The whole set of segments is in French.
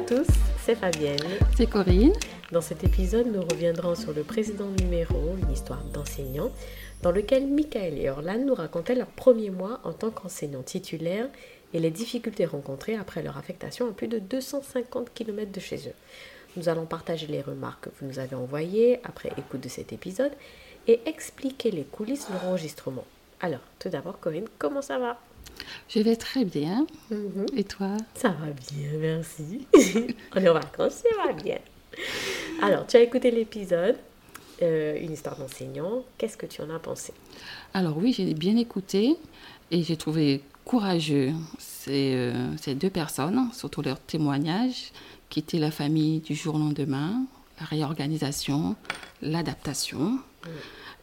À tous, c'est Fabienne. C'est Corinne. Dans cet épisode, nous reviendrons sur le président numéro, une histoire d'enseignant, dans lequel Michael et Orlan nous racontaient leur premier mois en tant qu'enseignants titulaires et les difficultés rencontrées après leur affectation à plus de 250 km de chez eux. Nous allons partager les remarques que vous nous avez envoyées après écoute de cet épisode et expliquer les coulisses de l'enregistrement. Alors, tout d'abord, Corinne, comment ça va? Je vais très bien. Mhm. Et toi? Ça va bien, merci. On est en vacances, ça va bien. Alors, tu as écouté l'épisode, euh, une histoire d'enseignant. Qu'est-ce que tu en as pensé? Alors oui, j'ai bien écouté et j'ai trouvé courageux ces, euh, ces deux personnes, surtout leur témoignage, qui était la famille du jour au lendemain, la réorganisation, l'adaptation.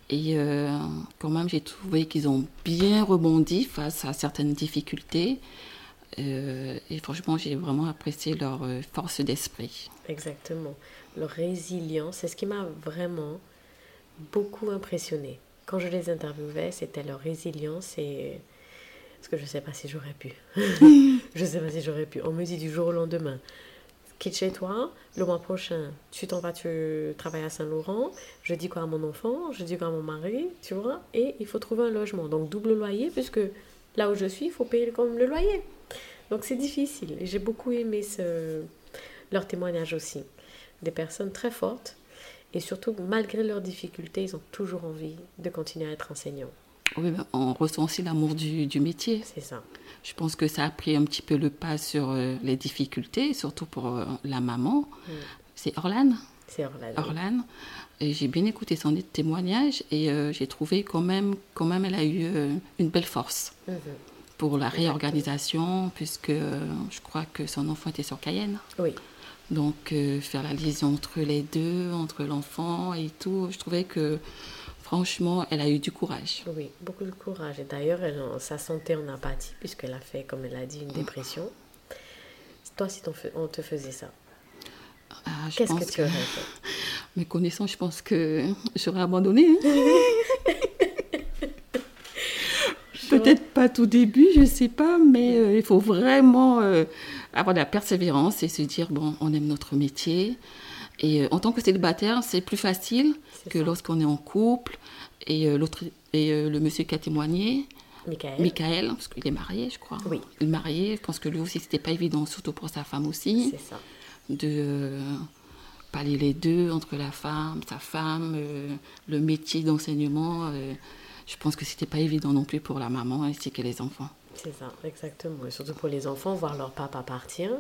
Et euh, quand même, j'ai trouvé qu'ils ont bien rebondi face à certaines difficultés. Euh, et franchement, j'ai vraiment apprécié leur euh, force d'esprit. Exactement. Leur résilience, c'est ce qui m'a vraiment beaucoup impressionné. Quand je les interviewais, c'était leur résilience et... Parce que je ne sais pas si j'aurais pu. je ne sais pas si j'aurais pu. On me dit du jour au lendemain, quitte chez toi, le mois prochain, tu t'en vas, tu travailles à Saint-Laurent, je dis quoi à mon enfant, je dis quoi à mon mari, tu vois, et il faut trouver un logement. Donc double loyer, puisque là où je suis, il faut payer comme le loyer. Donc c'est difficile. J'ai beaucoup aimé leur témoignage aussi. Des personnes très fortes, et surtout, malgré leurs difficultés, ils ont toujours envie de continuer à être enseignants. Oui, ben, on ressent aussi l'amour du, du métier. C'est ça. Je pense que ça a pris un petit peu le pas sur euh, les difficultés, surtout pour euh, la maman. C'est Orlane C'est Orlane. Orlane. Et j'ai bien écouté son témoignage et euh, j'ai trouvé quand même, quand même, elle a eu euh, une belle force Mhm. pour la réorganisation, puisque euh, je crois que son enfant était sur Cayenne. Oui, Donc, faire la liaison entre les deux, entre l'enfant et tout, je trouvais que, franchement, elle a eu du courage. oui, beaucoup de courage. Et d'ailleurs, sa santé en apathie, puisqu'elle a fait, comme elle a dit, une dépression. Toi, si on te faisait ça, Ah, qu'est-ce que tu aurais fait? Mes connaissances, je pense que j'aurais abandonné. hein. Peut-être pas tout début, je sais pas, mais euh, il faut vraiment euh, avoir de la persévérance et se dire bon, on aime notre métier. Et euh, en tant que célibataire, c'est plus facile que lorsqu'on est en couple. Et euh, l'autre et euh, le monsieur qui a témoigné, Michael Michael, parce qu'il est marié, je crois. Oui. Il est marié, je pense que lui aussi, c'était pas évident, surtout pour sa femme aussi C'est ça. de euh, pallier les deux entre la femme, sa femme, euh, le métier d'enseignement. euh, je pense que c'était pas évident non plus pour la maman ainsi que les enfants. C'est ça, exactement. Et surtout pour les enfants, voir leur papa partir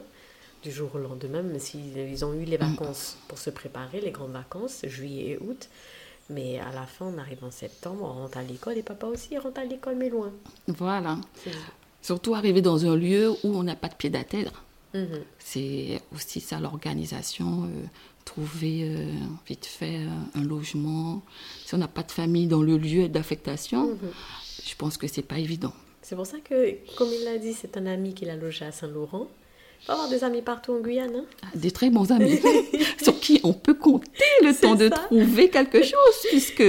du jour au lendemain, même s'ils ils ont eu les vacances pour se préparer, les grandes vacances, juillet et août. Mais à la fin, on arrive en septembre, on rentre à l'école et papa aussi rentre à l'école, mais loin. Voilà. Surtout arriver dans un lieu où on n'a pas de pied à terre. Mhm. C'est aussi ça l'organisation, euh, trouver euh, vite fait euh, un logement. Si on n'a pas de famille dans le lieu d'affectation, Mhm. je pense que c'est pas évident. C'est pour ça que, comme il l'a dit, c'est un ami qu'il a logé à Saint-Laurent. Il faut avoir des amis partout en Guyane. hein. Des très bons amis sur qui on peut compter le temps de ça. trouver quelque chose, puisque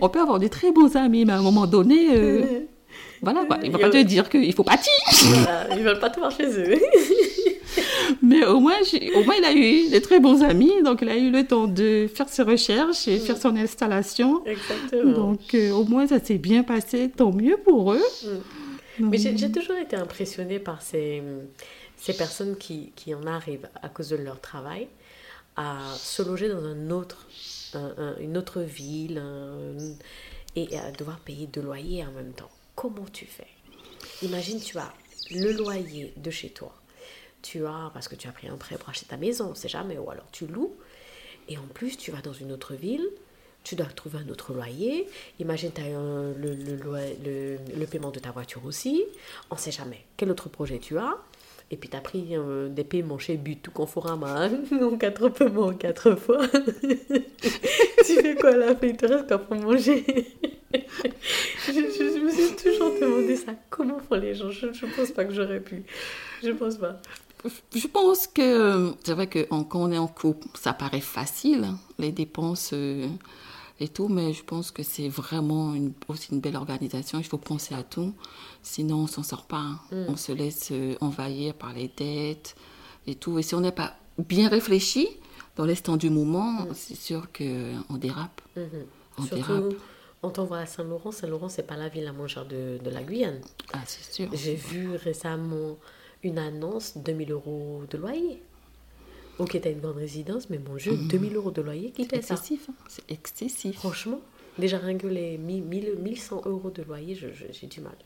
on peut avoir des très bons amis, mais à un moment donné, euh, voilà, quoi. il ne va pas te dire qu'il faut partir, Voilà, ils veulent pas te voir chez eux. mais au moins, au moins il a eu des très bons amis, donc il a eu le temps de faire ses recherches et faire son installation. Exactement. Donc euh, au moins ça s'est bien passé, tant mieux pour eux. Mais j'ai j'ai toujours été impressionnée par ces, ces personnes qui, qui en arrivent à cause de leur travail à se loger dans une autre ville et à devoir payer deux loyers en même temps. Comment tu fais? Imagine, tu as le loyer de chez toi. Tu as, parce que tu as pris un prêt pour acheter ta maison, on sait jamais, ou alors tu loues. Et en plus, tu vas dans une autre ville, tu dois trouver un autre loyer. Imagine, tu as le, le, le, le paiement de ta voiture aussi. On sait jamais. Quel autre projet tu as Et puis, tu as pris euh, des paiements chez But, tout Conforama, en quatre paiements en quatre fois. tu fais quoi à la fin Il te reste quoi pour manger? Je, je- je me suis toujours demandé ça. Comment font les gens? Je ne pense pas que j'aurais pu. Je pense pas. Je pense que c'est vrai que quand on est en couple, ça paraît facile, hein, les dépenses euh, et tout, mais je pense que c'est vraiment une, aussi une belle organisation. Il faut penser à tout, sinon on s'en sort pas. hein. On se laisse euh, envahir par les dettes, et tout. Et si on n'est pas bien réfléchi dans l'instant du moment, c'est sûr qu'on dérape. Mhm. On Surtout, dérape. on t'envoie à Saint-Laurent. Saint-Laurent, c'est pas la ville la moins chère de, de la Guyane. Ah, c'est sûr. J'ai vu récemment une annonce 2000 euros de loyer. Ok, t'as une grande résidence, mais mon Dieu, 2000 euros de loyer, qui paie ça excessif. hein. C'est excessif. Franchement, déjà rien que les 1000, 1000, 1100 euros de loyer, j'ai du mal.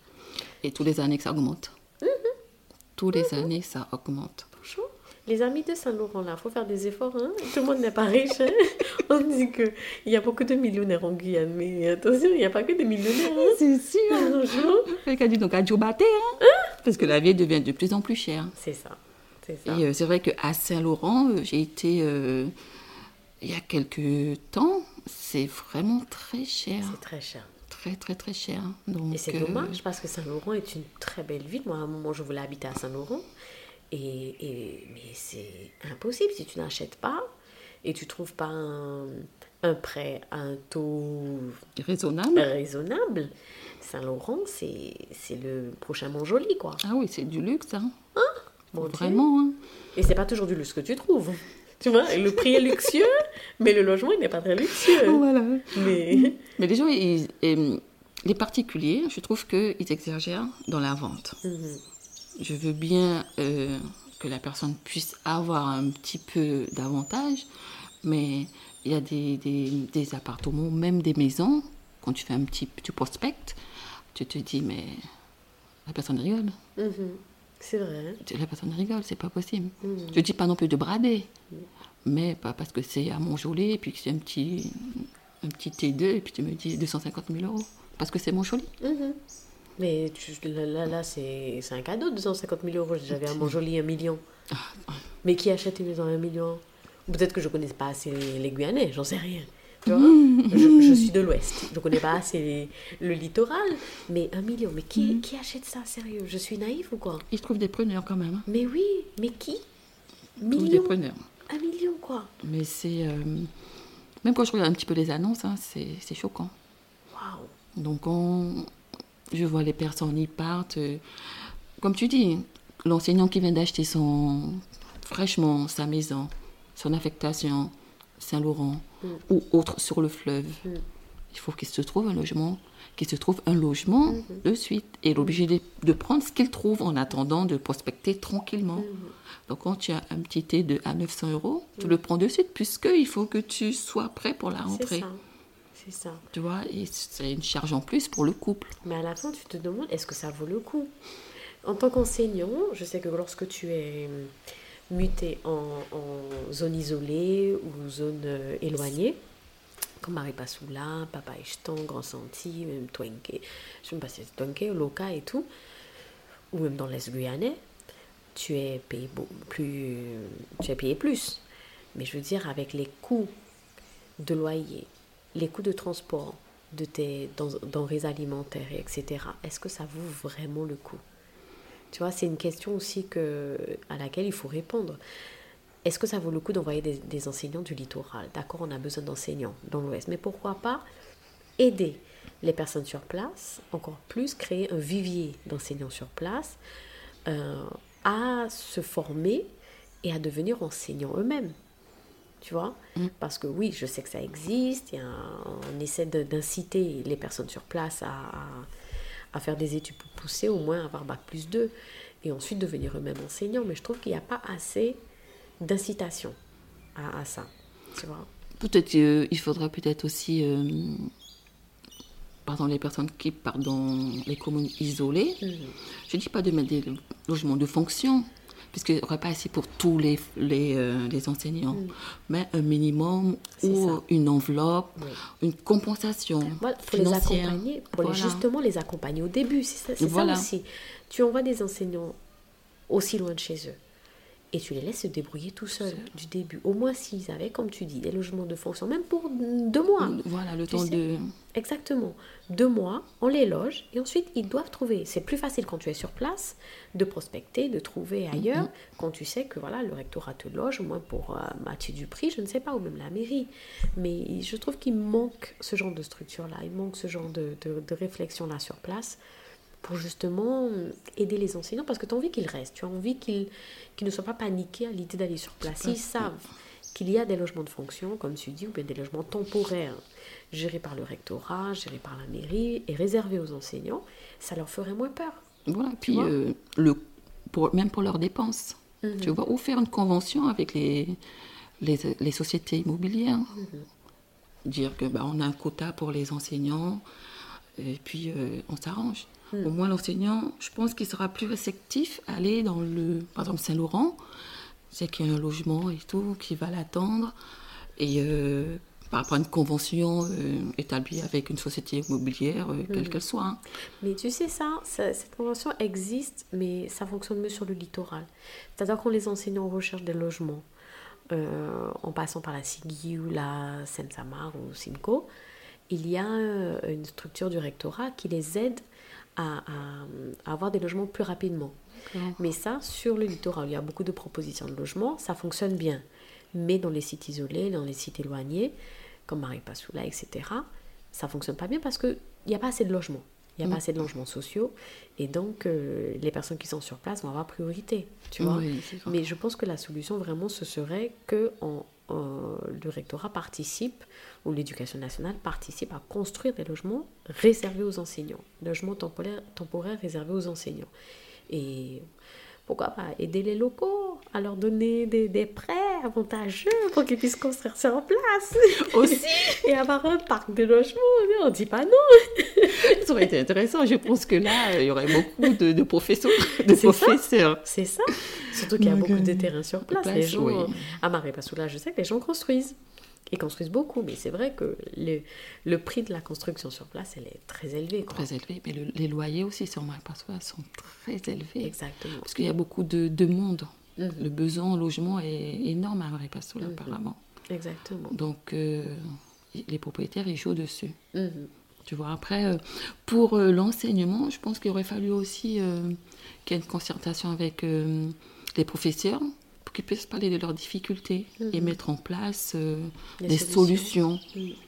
Et tous les années que ça augmente. Mhm. Tous les années, ça augmente. Franchement, les amis de Saint-Laurent, là, faut faire des efforts. Hein? Tout le monde n'est pas riche. hein. On dit qu'il y a beaucoup de millionnaires en Guyane, mais attention, il n'y a pas que des millionnaires. hein. C'est sûr. Franchement, donc à Djobaté, hein Parce que la vie devient de plus en plus chère. c'est ça. C'est ça. Et euh, c'est vrai qu'à Saint-Laurent, euh, j'ai été euh, il y a quelques temps. C'est vraiment très cher. C'est très cher. Très, très, très cher. Donc, Et c'est euh, dommage parce que Saint-Laurent est une très belle ville. Moi, à un moment, je voulais habiter à Saint-Laurent. Et, et- mais c'est impossible si tu n'achètes pas et tu trouves pas un, un prêt à un taux Raisonnable. raisonnable. Saint-Laurent, c'est le prochain Montjoli, quoi. Ah oui, c'est du luxe, hein. Mon Vraiment, hein. Et c'est pas toujours du luxe que tu trouves. Tu vois, le prix est luxueux, mais le logement, il n'est pas très luxueux. Voilà. Mais Mais les gens, ils- les particuliers, je trouve qu'ils exagèrent dans la vente. Mhm. Je veux bien euh, que la personne puisse avoir un petit peu d'avantage, mais il y a des, des, des appartements, même des maisons, quand tu fais un petit, tu prospectes, tu te dis, mais la personne rigole. Mhm. C'est vrai. La personne rigole, c'est pas possible. Mhm. Je dis pas non plus de brader, mais pas parce que c'est à Montjoly et puis que c'est un petit, un petit T2 et puis tu me dis 250 000 euros. Parce que c'est Montjoly. Mhm. Mais tu- là, là, là, c'est un cadeau, 250 000 euros. J'avais à Montjoli un million. Mais qui achète une maison à un million? Peut-être que je connais pas assez les, les Guyanais, j'en sais rien. Tu vois je, je suis de l'Ouest, je connais pas assez le littoral. Mais un million, mais qui, qui achète ça, sérieux? Je suis naïf ou quoi? Ils trouvent des preneurs quand même. hein. Mais oui, mais qui? Ils trouvent des Million preneurs. Un million, quoi? Mais c'est. euh, même quand je regarde un petit peu les annonces, hein, c'est c'est choquant. Waouh Donc, on, je vois les personnes, ils partent. euh, comme tu dis, l'enseignant qui vient d'acheter son. fraîchement sa maison, son affectation, Saint-Laurent Mm. ou autre sur le fleuve. Mm. Il faut qu'il se trouve un logement, qu'il se trouve un logement Mm-hmm. de suite. Et il est obligé de, de prendre ce qu'il trouve en attendant de prospecter tranquillement. Mm-hmm. Donc, quand tu as un petit thé de, à 900 euros, tu le prends de suite, puisqu'il faut que tu sois prêt pour la C'est rentrée. ça. C'est ça. Tu vois, et c'est une charge en plus pour le couple. Mais à la fin, tu te demandes, est-ce que ça vaut le coup? En tant qu'enseignant, je sais que lorsque tu es muté en, en zone isolée ou zone euh, éloignée, comme Maripasoula, Papa Echtan, Grand Santi, même Twenke, je ne sais pas si c'est Twenke, Loka et tout, ou même dans l'Est guyanais, tu es payé plus, tu es payé plus. Mais je veux dire, avec les coûts de loyer, les coûts de transport, de tes den- denrées alimentaires, et etc., est-ce que ça vaut vraiment le coup? Tu vois, c'est une question aussi que, à laquelle il faut répondre. Est-ce que ça vaut le coup d'envoyer des, des enseignants du littoral? D'accord, on a besoin d'enseignants dans l'Ouest, mais pourquoi pas aider les personnes sur place, encore plus créer un vivier d'enseignants sur place, euh, à se former et à devenir enseignants eux-mêmes. Tu vois? Parce que oui, je sais que ça existe, on essaie d'inciter les personnes sur place à faire des études pour pousser, au moins avoir bac plus 2, et ensuite devenir eux-mêmes enseignants, mais je trouve qu'il n'y a pas assez d'incitation à, à ça. Tu vois Peut-être qu'il faudra peut-être aussi, euh, pardon, les personnes qui partent dans les communes isolées, je ne dis pas de mettre des logements de fonction, puisqu'il n'y aurait pas assez pour tous les, les, euh, les enseignants, mais un minimum ou ça. une enveloppe, Oui. une compensation Voilà, pour les accompagner, pour les- justement les accompagner au début. C'est ça, ça aussi. Tu envoies des enseignants aussi loin de chez eux et tu les laisses se débrouiller tout seuls du début. Au moins s'ils avaient, comme tu dis, des logements de fonction, même pour deux mois. Voilà, le temps sais. de... Exactement. Deux mois, on les loge et ensuite ils doivent trouver. C'est plus facile quand tu es sur place de prospecter, de trouver ailleurs, quand tu sais que voilà le rectorat te loge, au moins pour euh, Mathieu Dupri, je ne sais pas, ou même la mairie. Mais je trouve qu'il manque ce genre de structure-là, il manque ce genre de, de, de réflexion-là sur place pour justement aider les enseignants parce que tu as envie qu'ils restent, tu as envie qu'ils ne soient pas paniqués à l'idée d'aller sur place. Ils savent qu'il y a des logements de fonction, comme tu dis, ou bien des logements temporaires gérés par le rectorat, gérés par la mairie et réservés aux enseignants, ça leur ferait moins peur. Voilà, puis euh, le, pour, même pour leurs dépenses. Mhm. Tu vois, ou faire une convention avec les, les, sociétés immobilières. Mhm. Dire que bah, on a un quota pour les enseignants, et puis euh, on s'arrange. Mhm. Au moins, l'enseignant, je pense qu'il sera plus réceptif à aller dans le, par exemple, Saint-Laurent, c'est qu'il y a un logement et tout qui va l'attendre. Et euh, par rapport à une convention euh, établie avec une société immobilière, euh, quelle qu'elle soit. Hein. Mais tu sais ça, cette convention existe, mais ça fonctionne mieux sur le littoral. C'est-à-dire quand les enseignants recherchent des logements, en passant par la SIGI ou la Seine-Samar ou SIMCO, il y a une structure du rectorat qui les aide à avoir des logements plus rapidement. Mais ça, sur le littoral, il y a beaucoup de propositions de logement, ça fonctionne bien. Mais dans les sites isolés, dans les sites éloignés, comme Maripasoula, etc., ça fonctionne pas bien parce qu'il n'y a pas assez de logements. Il n'y a pas mm. assez de logements sociaux. Et donc, euh, les personnes qui sont sur place vont avoir priorité. Tu vois Mais je pense que la solution, vraiment, ce serait que le rectorat participe, ou l'éducation nationale participe à construire des logements réservés aux enseignants. Logements temporaires, temporaires réservés aux enseignants. Et pourquoi pas aider les locaux à leur donner des, des prêts avantageux pour qu'ils puissent construire ça en place. Aussi. Et avoir un parc de logements. On ne dit pas non. ça aurait été intéressant. Je pense que là, il y aurait beaucoup de, de professeurs. De professeurs. C'est ça. Surtout qu'il y a beaucoup de terrains sur place. les gens, oui. À là je sais que les gens construisent. Ils construisent beaucoup, mais c'est vrai que le, le, prix de la construction sur place, elle est très élevée. Très élevé, mais les loyers aussi sur Maripasoula sont très élevés. Exactement. Parce qu'il y a beaucoup de, de monde. Mhm. Le besoin en logement est énorme à Maripasoula, mhm. apparemment. Exactement. Donc, euh, les propriétaires, ils jouent dessus. Mhm. Tu vois, après, euh, pour euh, l'enseignement, je pense qu'il aurait fallu aussi qu'il y ait une concertation avec les professeurs pour qu'ils puissent parler de leurs difficultés et mhm. mettre en place euh, des solutions.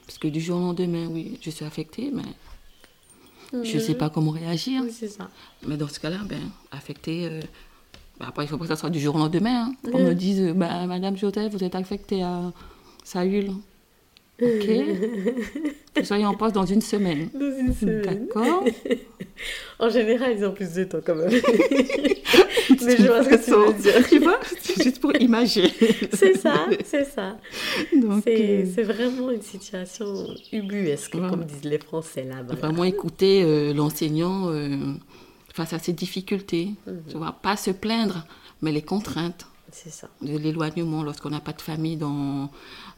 Parce que du jour au lendemain, oui, je suis affectée, mais je ne sais mhm. pas comment réagir. ça. Mais dans ce cas-là, ben, affectée. Euh, bah, après, il faut pas que ça soit du jour au lendemain. Hein. On me dise, bah, Madame Jotel, vous êtes affectée à Saül. Ok. Soyez en poste dans une semaine. Dans une semaine. D'accord. en général, ils ont plus de temps quand même. Mais je vois ce que tu veux dire. Tu vois C'est juste pour imager. c'est ça, c'est ça. Euh, c'est vraiment une situation ubuesque, comme disent les Français là-bas. Vraiment écouter euh, l'enseignant euh, face à ses difficultés. Mhm. Tu vois, pas se plaindre, mais les contraintes. C'est ça. De l'éloignement lorsqu'on n'a pas de famille dans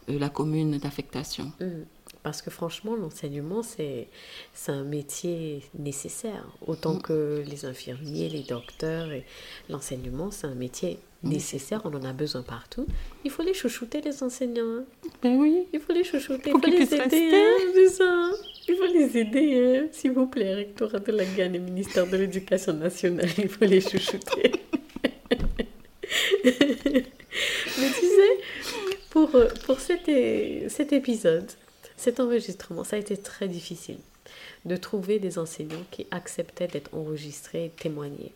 la commune d'affectation. Mm. Parce que franchement, l'enseignement, c'est un métier nécessaire. Autant mm. que les infirmiers, les docteurs. L'enseignement, c'est un métier mm. nécessaire. On en a besoin partout. Il faut les chouchouter, les enseignants. Hein. Ben oui. Il faut les chouchouter. il faut les aider. Hein, ça. Il faut les aider. Hein. S'il vous plaît, rectorat de la Guyane et ministère de l'Éducation nationale, il faut les chouchouter. Mais tu sais, pour, euh, pour cet, cet épisode, cet enregistrement, ça a été très difficile de trouver des enseignants qui acceptaient d'être enregistrés et témoigner.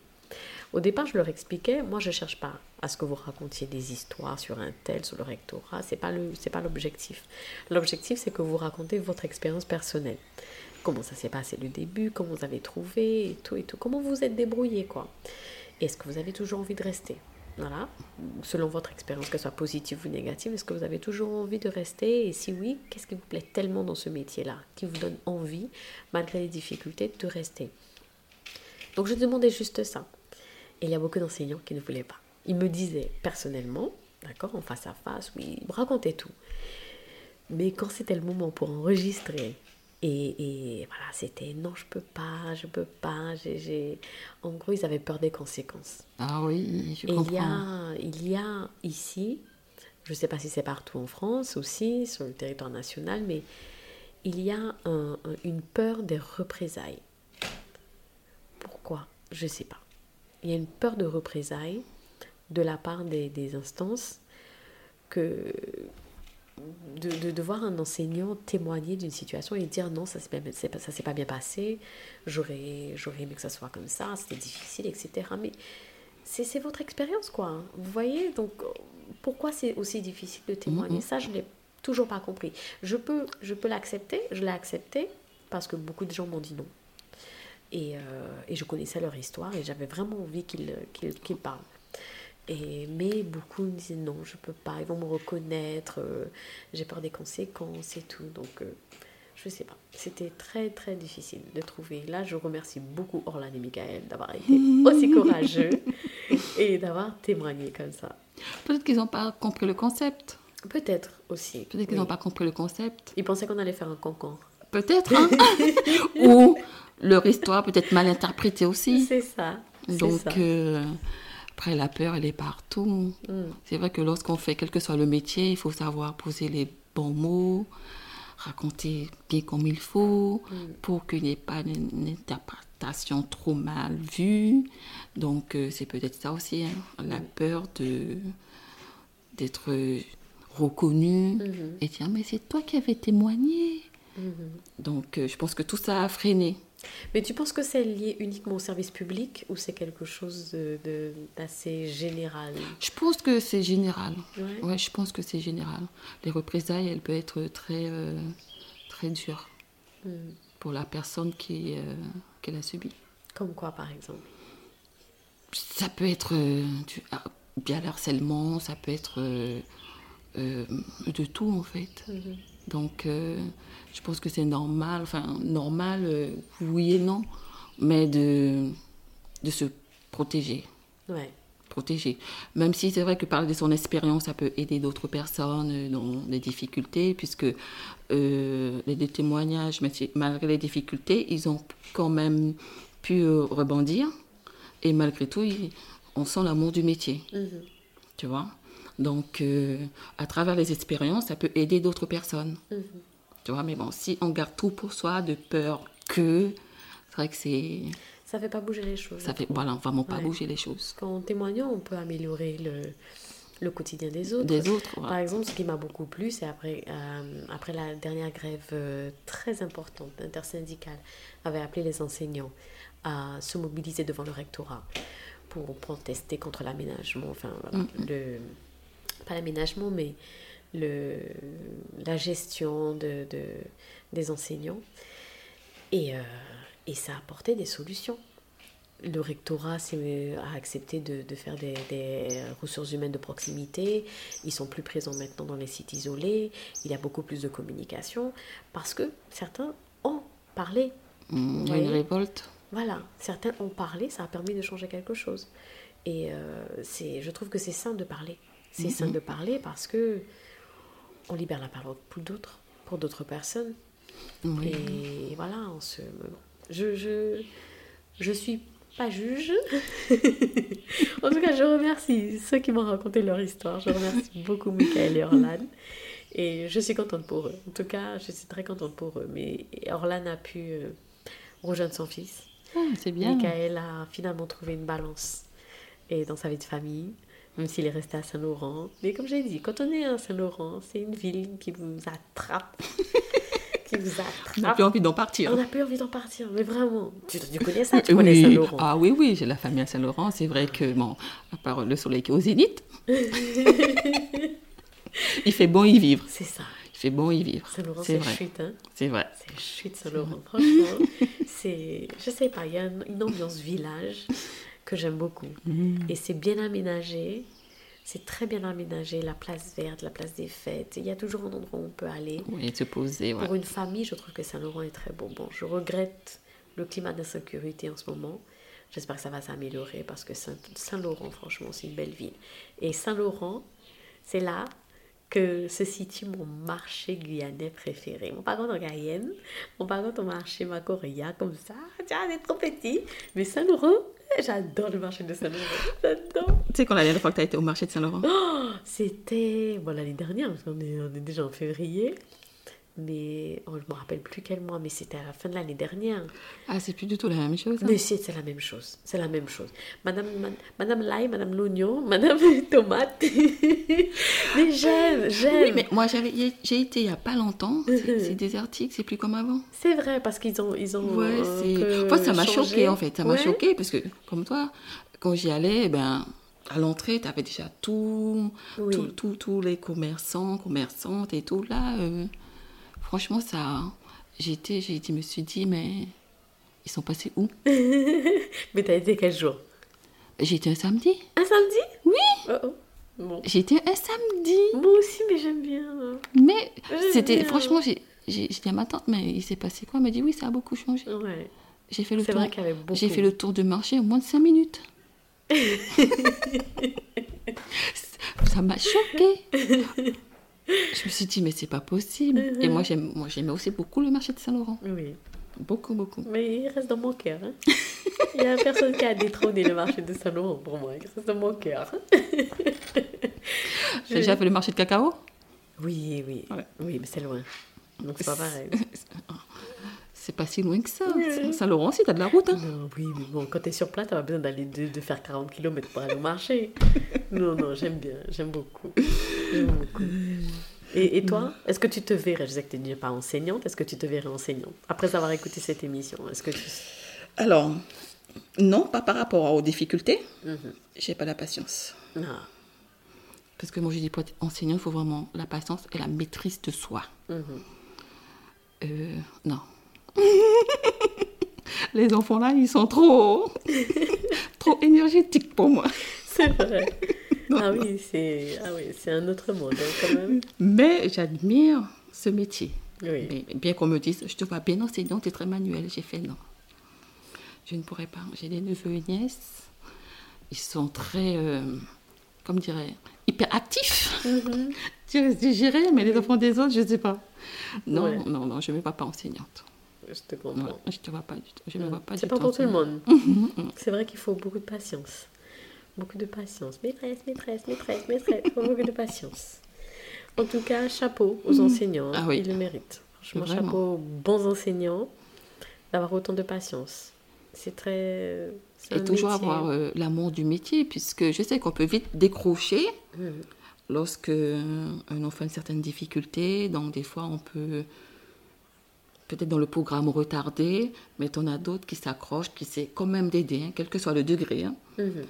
Au départ, je leur expliquais, moi je ne cherche pas à ce que vous racontiez des histoires sur un tel, sur le rectorat, ce n'est pas l'objectif. L'objectif, c'est que vous racontez votre expérience personnelle. Comment ça s'est passé le début, comment vous avez trouvé, et tout et tout. Comment vous êtes débrouillé, quoi. Est-ce que vous avez toujours envie de rester? Voilà, selon votre expérience, qu'elle soit positive ou négative, est-ce que vous avez toujours envie de rester Et si oui, qu'est-ce qui vous plaît tellement dans ce métier-là, qui vous donne envie, malgré les difficultés, de rester? Donc je demandais juste ça. Et il y a beaucoup d'enseignants qui ne voulaient pas. Ils me disaient personnellement, d'accord, en face à face, oui, racontaient tout. Mais quand c'était le moment pour enregistrer et, voilà, c'était non, je peux pas, je peux pas. En gros, ils avaient peur des conséquences. Ah oui, je comprends. Il y, a, il y a ici, je ne sais pas si c'est partout en France aussi, sur le territoire national, mais il y a une peur des représailles. Pourquoi? Je ne sais pas. Il y a une peur de représailles de la part des, des instances que de, de, voir un enseignant témoigner d'une situation et dire non, ça ne s'est pas, pas bien passé, j'aurais aimé que ça soit comme ça, c'était difficile, etc. Mais c'est votre expérience, quoi. Vous voyez Donc, pourquoi c'est aussi difficile de témoigner? Mm-hmm. Ça, je ne l'ai toujours pas compris. Je peux, je peux l'accepter, je l'ai accepté parce que beaucoup de gens m'ont dit non. Et, euh, et, je connaissais leur histoire et j'avais vraiment envie qu'ils qu'ils parlent. Et, mais beaucoup me disaient non, je peux pas, ils vont me reconnaître, euh, j'ai peur des conséquences et tout. Donc, je euh, je sais pas. C'était très très difficile de trouver. Là, je remercie beaucoup Orlan et Michael d'avoir été aussi courageux et d'avoir témoigné comme ça. Peut-être qu'ils n'ont pas compris le concept. Peut-être aussi. Peut-être qu'ils n'ont pas compris le concept. Ils pensaient qu'on allait faire un cancan. Peut-être. Hein Ou leur histoire peut-être mal interprétée aussi. C'est ça. Donc, euh, après, la peur, elle est partout. Mm. C'est vrai que lorsqu'on fait quel que soit le métier, il faut savoir poser les bons mots, raconter bien comme il faut, mm. pour qu'il n'y ait pas une, interprétation trop mal vue. Donc, euh, c'est peut-être ça aussi, hein, la mm. peur de d'être reconnu mm-hmm. et dire mais c'est toi qui avais témoigné. Mm-hmm. Donc, euh, je pense que tout ça a freiné. Mais tu penses que c'est lié uniquement au service public ou c'est quelque chose d'assez de, général? Je pense que c'est général. Ouais. je pense que c'est général. Les représailles, elles peuvent être très, euh, très dures hmm. pour la personne qui, euh, qui l'a subi. Comme quoi, par exemple? Ça peut être euh, du, ah, bien harcèlement, ça peut être de tout en fait. Mhm. Donc, euh, je pense que c'est normal, enfin, normal, euh, oui et non, mais de, de se protéger. Ouais. Protéger. Même si c'est vrai que parler de son expérience, ça peut aider d'autres personnes dans des difficultés, puisque euh, les témoignages, malgré les difficultés, ils ont quand même pu rebondir. Et malgré tout, on sent l'amour du métier. Mhm. Tu vois? Donc, euh, à travers les expériences, ça peut aider d'autres personnes. Mhm. Tu vois, mais bon, si on garde tout pour soi de peur que, c'est vrai que c'est... Ça fait pas bouger les choses. Ça fait, voilà, vraiment pas bouger les choses. Qu'en témoignant, on peut améliorer le, le quotidien des autres. Des autres, Par exemple, ce qui m'a beaucoup plu, c'est après, euh, après la dernière grève euh, très importante intersyndicale, avait appelé les enseignants à se mobiliser devant le rectorat pour protester contre l'aménagement, enfin, voilà, mm, mm. le pas l'aménagement, mais le, la gestion de, de des enseignants. Et, euh, et, ça a apporté des solutions. Le rectorat a accepté de, de faire des, des, ressources humaines de proximité. Ils sont plus présents maintenant dans les sites isolés. Il y a beaucoup plus de communication parce que certains ont parlé. Mmh, il y a une révolte. Voilà, certains ont parlé, ça a permis de changer quelque chose. Et euh, je trouve que c'est sain de parler. C'est sain de parler parce que on libère la parole pour d'autres, pour d'autres personnes. Et voilà, on se, je, je, je suis pas juge. en tout cas, je remercie ceux qui m'ont raconté leur histoire. Je remercie beaucoup Michael et Orlan. Et je suis contente pour eux. En tout cas, je suis très contente pour eux. Mais Orlan a pu euh, rejoindre son fils. Ah, c'est bien. Michael a finalement trouvé une balance et dans sa vie de famille même s'il est resté à Saint-Laurent. Mais comme j'ai dit, quand on est à Saint-Laurent, c'est une ville qui vous attrape. qui vous attrape. On n'a plus envie d'en partir. On n'a plus envie d'en partir, mais vraiment. Tu, connais ça, tu connais Saint-Laurent. Ah oui, oui, j'ai la famille à Saint-Laurent. C'est vrai que, bon, à part le soleil qui est au zénith, il fait bon y vivre. C'est ça. Il fait bon y vivre. Saint-Laurent, c'est chute, hein. C'est vrai. C'est chute, Saint-Laurent. Franchement, c'est... Je sais pas, il y a une ambiance village que j'aime beaucoup. Mm. Et c'est bien aménagé. C'est très bien aménagé, la place verte, la place des fêtes. Il y a toujours un endroit où on peut aller. Oui, se poser. Pour une famille, je trouve que Saint-Laurent est très bon. Bon, je regrette le climat d'insécurité en ce moment. J'espère que ça va s'améliorer parce que Saint-Laurent, franchement, c'est une belle ville. Et Saint-Laurent, c'est là que se situe mon marché guyanais préféré. Mon parent en Guyane, mon parent au marché Macoria, comme ça. Tiens, c'est trop petit. Mais Saint-Laurent, J'adore le marché de Saint-Laurent. J'adore. Tu sais quand la dernière fois que tu as été au marché de Saint-Laurent oh, C'était bon, l'année dernière, parce qu'on est, on est déjà en février. Mais oh, je me rappelle plus quel mois, mais c'était à la fin de l'année dernière. Ah, c'est plus du tout la même chose. hein? Mais c'est c'est la même chose, c'est la même chose. Madame, ma- Madame l'ail, Madame l'oignon, Madame tomate. mais j'aime, j'aime. Oui, mais moi j'avais, j'ai été il y a pas longtemps. C'est c'est désertique, c'est plus comme avant. C'est vrai parce qu'ils ont, ils ont. Ouais, Enfin, ça m'a choqué en fait. Ça m'a choqué parce que, comme toi, quand j'y allais, ben, à l'entrée, tu avais déjà tout, Oui. tout- tout- tous les commerçants, commerçantes et tout. Là, euh, franchement, ça. J'étais, j'ai dit, me suis dit, mais ils sont passés où? Mais t'as été quel jour? J'étais un samedi. Un samedi? Oui, Oh, oh. Bon. j'étais un samedi. Moi aussi, mais j'aime bien. Mais J'aime c'était, bien. franchement, j'ai, j'ai, j'ai dit à ma tante, mais il s'est passé quoi? Elle m'a dit, oui, ça a beaucoup changé. Ouais. J'ai fait le C'est tour. vrai qu'il y avait beaucoup. J'ai fait le tour de marché en moins de 5 minutes. ça m'a choqué. Je me suis dit, mais c'est pas possible. Et moi, j'aime, moi, j'aimais aussi beaucoup le marché de Saint-Laurent. Oui. Beaucoup, beaucoup. Mais il reste dans mon cœur. hein. Il y a personne qui a détrôné le marché de Saint-Laurent pour moi. Il reste dans mon cœur. J'ai déjà fait le marché de cacao? Oui, oui. Ouais. Oui, mais c'est loin. Donc c'est pas pareil. C'est pas si loin que ça. Saint-Laurent, si t'as de la route. Hein. Non, oui, mais bon, quand t'es sur place, t'as pas besoin d'aller de, de faire 40 km pour aller au marché. Non, non, j'aime bien, j'aime beaucoup. Et, et toi, est-ce que tu te verrais, je sais que tu n'es pas enseignante, est-ce que tu te verrais enseignante Après avoir écouté cette émission, est-ce que tu... Alors, non, pas par rapport aux difficultés. Mhm. J'ai pas la patience. Ah, Parce que moi, je dis pour être enseignant, il faut vraiment la patience et la maîtrise de soi. mhm. Euh, non. Les enfants là, ils sont trop, trop énergétiques pour moi. C'est vrai. Ah oui, c'est ah oui, c'est un autre monde hein, quand même. Mais j'admire ce métier. Oui. Mais bien qu'on me dise, je te vois bien enseignante et très manuelle, j'ai fait non. Je ne pourrais pas. J'ai des neveux et nièces. Ils sont très, euh, comme dirais, hyper actifs. Mhm. Tu dirais, mais les enfants des autres, je ne sais pas. Non, Ouais. non, non, je ne me vois pas enseignante. Je te comprends. je ne te vois pas du tout. Je me vois pas C'est pas pour tout le monde. C'est vrai qu'il faut beaucoup de patience. Beaucoup de patience. Maîtresse, maîtresse, maîtresse, maîtresse. Beaucoup de patience. En tout cas, chapeau aux enseignants. Ah oui. Ils le méritent. Franchement, Vraiment. chapeau aux bons enseignants d'avoir autant de patience. C'est très. c'est Et toujours métier. avoir euh, l'amour du métier, puisque je sais qu'on peut vite décrocher Mhm. lorsque euh, un enfant a une certaine difficulté. Donc, des fois, on peut, peut-être dans le programme retardé, mais t'en as d'autres qui s'accrochent, qui essaient quand même d'aider, hein, quel que soit le degré. Hein. Mhm.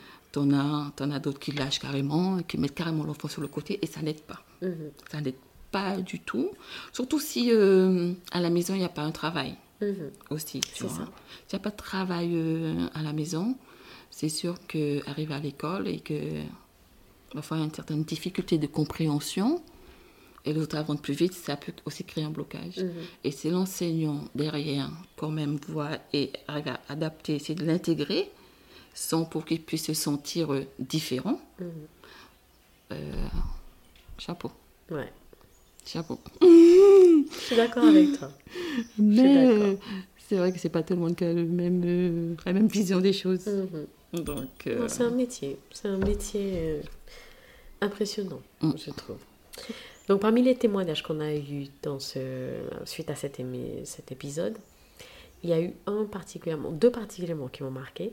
T'en as, as d'autres qui lâchent carrément, qui mettent carrément l'enfant sur le côté, et ça n'aide pas. Mhm. Ça n'aide pas du tout. Surtout si euh, à la maison, il n'y a pas un travail Mhm. aussi. tu C'est vois. S'il n'y a pas de travail euh, à la maison, c'est sûr qu'arriver à l'école et que l'enfant a une certaine difficulté de compréhension et l'autre avance plus vite, ça peut aussi créer un blocage. Mhm. Et si l'enseignant derrière quand même voit et arrive à adapter, essayer de l'intégrer, sans pour qu'il puisse se sentir euh, différent, Mhm. euh, chapeau, Ouais. chapeau. Je suis d'accord avec toi. Mais c'est vrai que c'est pas tout le monde qui a le même, euh, la même vision des choses. Mhm. Donc, euh, C'est un métier. C'est un métier impressionnant, Mm. je trouve. Donc, parmi les témoignages qu'on a eus dans ce, suite à cet, émi- cet épisode, il y a eu un particulièrement, deux particulièrement qui m'ont marqué.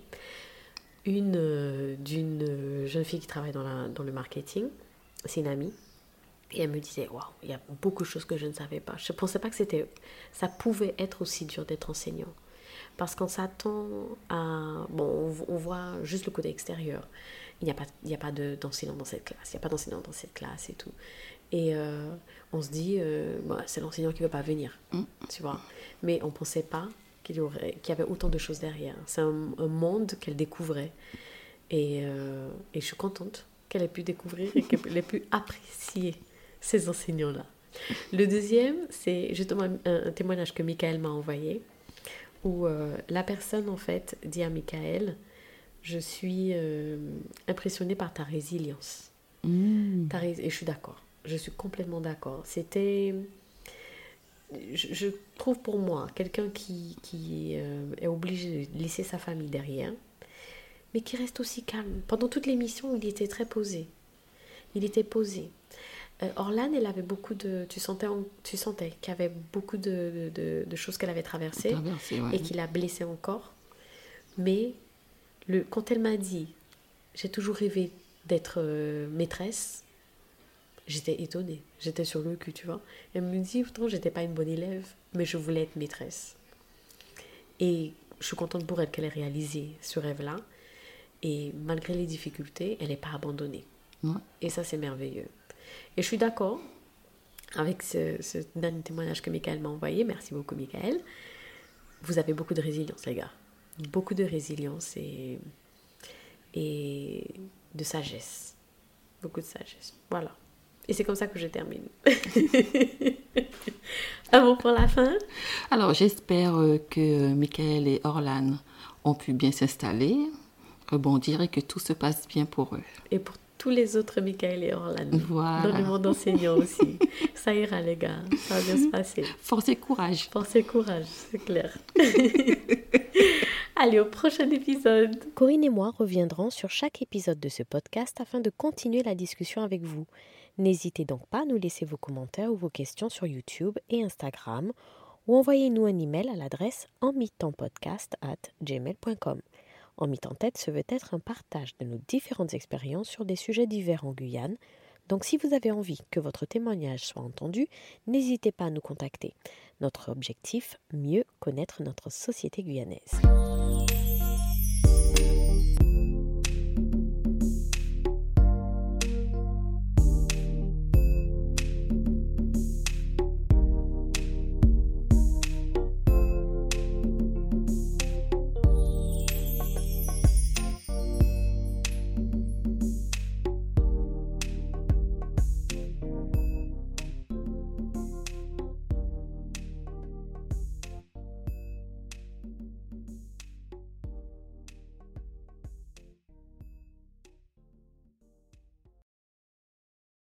Une euh, d'une euh, jeune fille qui travaille dans, la, dans le marketing, c'est une amie, et elle me disait Waouh, il y a beaucoup de choses que je ne savais pas. Je ne pensais pas que c'était, ça pouvait être aussi dur d'être enseignant. Parce qu'on s'attend à. Bon, on, on voit juste le côté extérieur. Il n'y a pas, il n'y a pas de- d'enseignant dans cette classe, il n'y a pas d'enseignant dans cette classe et tout. Et euh, on se dit, euh, bah, c'est l'enseignant qui ne veut pas venir, tu vois. Mais on ne pensait pas qu'il y, aurait, qu'il y avait autant de choses derrière. C'est un, un monde qu'elle découvrait. Et, euh, et je suis contente qu'elle ait pu découvrir et qu'elle ait pu apprécier ces enseignants-là. Le deuxième, c'est justement un, un témoignage que Michael m'a envoyé, où euh, la personne, en fait, dit à Michael, je suis euh, impressionnée par ta résilience. mm, Ta rés- Et je suis d'accord. Je suis complètement d'accord. C'était. Je, je trouve pour moi, quelqu'un qui, qui euh, est obligé de laisser sa famille derrière, mais qui reste aussi calme. Pendant toute l'émission, il était très posé. Il était posé. Euh, Orlane, elle avait beaucoup de. Tu sentais, en- tu sentais qu'il y avait beaucoup de, de- de choses qu'elle avait traversées Traversé, ouais. et qui l'a blessée encore. Mais le, quand elle m'a dit J'ai toujours rêvé d'être euh, maîtresse, j'étais étonnée. J'étais sur le cul, tu vois. Elle me dit Pourtant, j'étais pas une bonne élève, mais je voulais être maîtresse. Et je suis contente pour elle qu'elle ait réalisé ce rêve-là. Et malgré les difficultés, elle n'est pas abandonnée. Ouais. Et ça, c'est merveilleux. Et je suis d'accord avec ce, ce dernier témoignage que Michael m'a envoyé. Merci beaucoup, Michael. Vous avez beaucoup de résilience, les gars. Beaucoup de résilience et, et de sagesse. Beaucoup de sagesse. Voilà. Et c'est comme ça que je termine. Un mot pour la fin Alors, j'espère euh, que Michael et Orlan ont pu bien s'installer, rebondir et que tout se passe bien pour eux. Et pour tous les autres Michael et Orlan. Voilà. Dans le monde enseignant aussi. Ça ira, les gars. Ça va bien se passer. Force et courage. Force et courage, c'est clair. Allez, au prochain épisode. Corinne et moi reviendrons sur chaque épisode de ce podcast afin de continuer la discussion avec vous. N'hésitez donc pas à nous laisser vos commentaires ou vos questions sur YouTube et Instagram ou envoyez-nous un email à l'adresse. En mit en tête, ce veut être un partage de nos différentes expériences sur des sujets divers en Guyane. Donc si vous avez envie que votre témoignage soit entendu, n'hésitez pas à nous contacter. Notre objectif, mieux connaître notre société guyanaise.